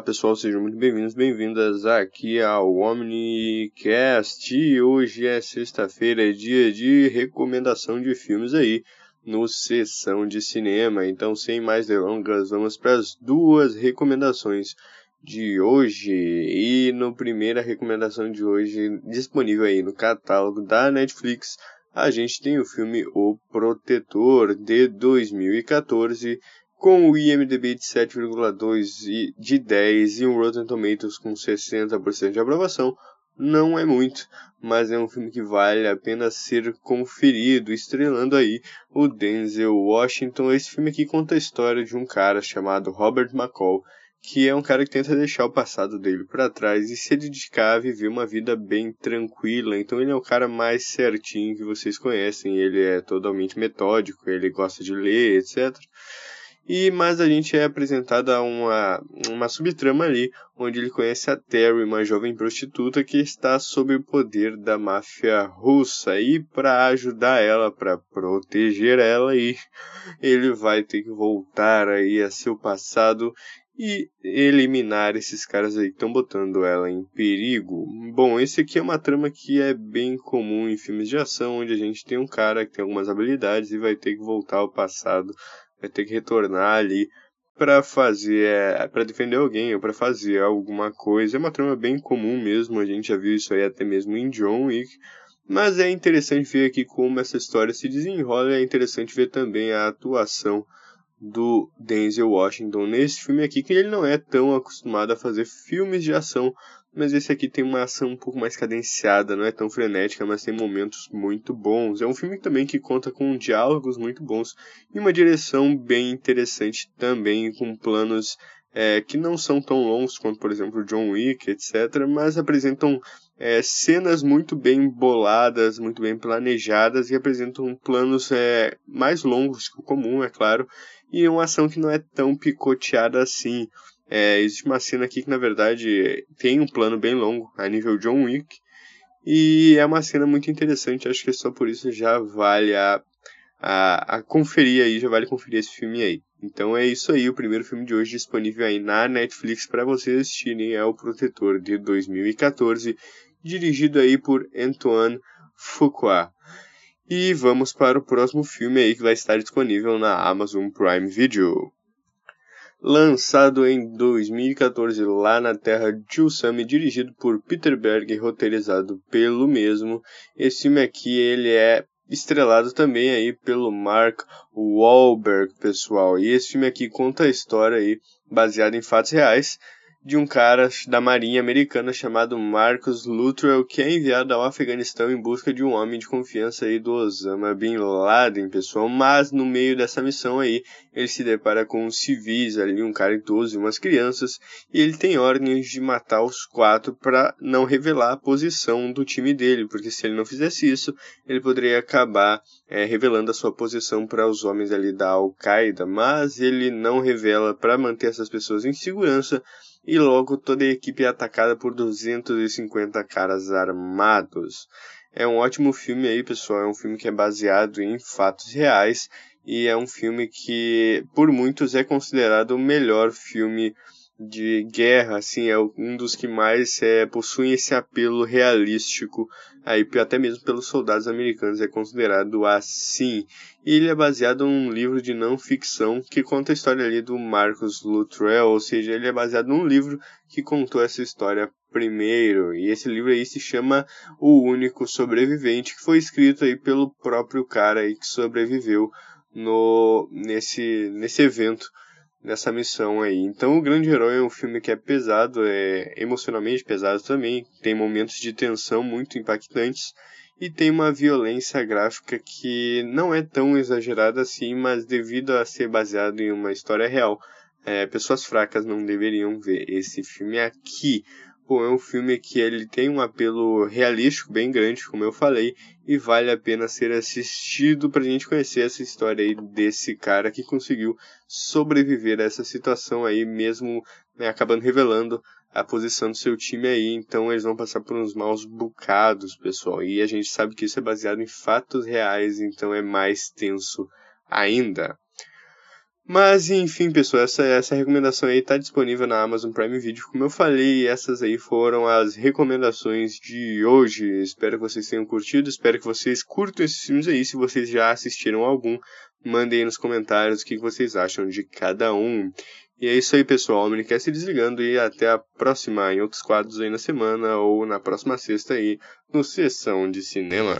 pessoal, sejam muito bem-vindos, bem-vindas aqui ao Omnicast. Hoje é sexta-feira, é dia de recomendação de filmes aí no Sessão de Cinema. Então, sem mais delongas, vamos para as duas recomendações de hoje. E no primeira recomendação de hoje, disponível aí no catálogo da Netflix, a gente tem o filme O Protetor de 2014 com o IMDb de 7,2 de 10 e um Rotten Tomatoes com 60% de aprovação, não é muito, mas é um filme que vale a pena ser conferido, estrelando aí o Denzel Washington. Esse filme aqui conta a história de um cara chamado Robert McCall, que é um cara que tenta deixar o passado dele para trás e se dedicar a viver uma vida bem tranquila. Então ele é o cara mais certinho que vocês conhecem, ele é totalmente metódico, ele gosta de ler, etc. E mas a gente é apresentado a uma, uma subtrama ali, onde ele conhece a Terry, uma jovem prostituta que está sob o poder da máfia russa. E para ajudar ela, para proteger ela, e ele vai ter que voltar aí a seu passado e eliminar esses caras aí que estão botando ela em perigo. Bom, esse aqui é uma trama que é bem comum em filmes de ação, onde a gente tem um cara que tem algumas habilidades e vai ter que voltar ao passado vai ter que retornar ali para fazer, é, para defender alguém ou para fazer alguma coisa. É uma trama bem comum mesmo, a gente já viu isso aí até mesmo em John Wick. Mas é interessante ver aqui como essa história se desenrola, é interessante ver também a atuação do Denzel Washington nesse filme aqui, que ele não é tão acostumado a fazer filmes de ação, mas esse aqui tem uma ação um pouco mais cadenciada, não é tão frenética, mas tem momentos muito bons. É um filme também que conta com diálogos muito bons e uma direção bem interessante também, com planos é, que não são tão longos quanto, por exemplo, John Wick, etc., mas apresentam é, cenas muito bem boladas, muito bem planejadas e apresentam planos é, mais longos que o comum, é claro, e uma ação que não é tão picoteada assim. É, existe uma cena aqui que na verdade tem um plano bem longo, a nível John Wick, e é uma cena muito interessante, acho que só por isso já vale a, a, a conferir aí, já vale conferir esse filme aí. Então é isso aí, o primeiro filme de hoje disponível aí na Netflix para vocês assistirem é O Protetor de 2014, dirigido aí por Antoine Fuqua. E vamos para o próximo filme aí que vai estar disponível na Amazon Prime Video. Lançado em 2014 lá na terra de Usami, dirigido por Peter Berg e roteirizado pelo mesmo. Esse filme aqui ele é estrelado também aí pelo Mark Wahlberg, pessoal. E esse filme aqui conta a história aí baseada em fatos reais de um cara da marinha americana chamado Marcus Luttrell, que é enviado ao Afeganistão em busca de um homem de confiança aí do Osama Bin Laden, pessoal. Mas no meio dessa missão aí, ele se depara com civis ali, um cara idoso e umas crianças, e ele tem ordens de matar os quatro para não revelar a posição do time dele, porque se ele não fizesse isso, ele poderia acabar é, revelando a sua posição para os homens ali da Al-Qaeda, mas ele não revela para manter essas pessoas em segurança e logo toda a equipe é atacada por 250 caras armados. É um ótimo filme aí, pessoal. É um filme que é baseado em fatos reais e é um filme que por muitos é considerado o melhor filme de guerra, assim, é um dos que mais é, possuem esse apelo realístico, aí até mesmo pelos soldados americanos é considerado assim. E ele é baseado num livro de não ficção que conta a história ali do Marcus Luttrell, ou seja, ele é baseado num livro que contou essa história primeiro. E esse livro aí se chama O Único Sobrevivente, que foi escrito aí pelo próprio cara aí que sobreviveu no nesse nesse evento nessa missão aí. Então, O Grande Herói é um filme que é pesado, é emocionalmente pesado também, tem momentos de tensão muito impactantes e tem uma violência gráfica que não é tão exagerada assim, mas devido a ser baseado em uma história real, é, pessoas fracas não deveriam ver esse filme aqui. É um filme que ele tem um apelo realístico bem grande, como eu falei, e vale a pena ser assistido para a gente conhecer essa história aí desse cara que conseguiu sobreviver a essa situação aí, mesmo né, acabando revelando a posição do seu time aí, então eles vão passar por uns maus bocados, pessoal. E a gente sabe que isso é baseado em fatos reais, então é mais tenso ainda. Mas enfim, pessoal, essa, essa recomendação aí tá disponível na Amazon Prime Video. Como eu falei, essas aí foram as recomendações de hoje. Espero que vocês tenham curtido, espero que vocês curtam esses filmes aí. Se vocês já assistiram algum, mandem aí nos comentários o que vocês acham de cada um. E é isso aí, pessoal. O Omnicast se desligando e até a próxima em outros quadros aí na semana ou na próxima sexta aí no Sessão de Cinema.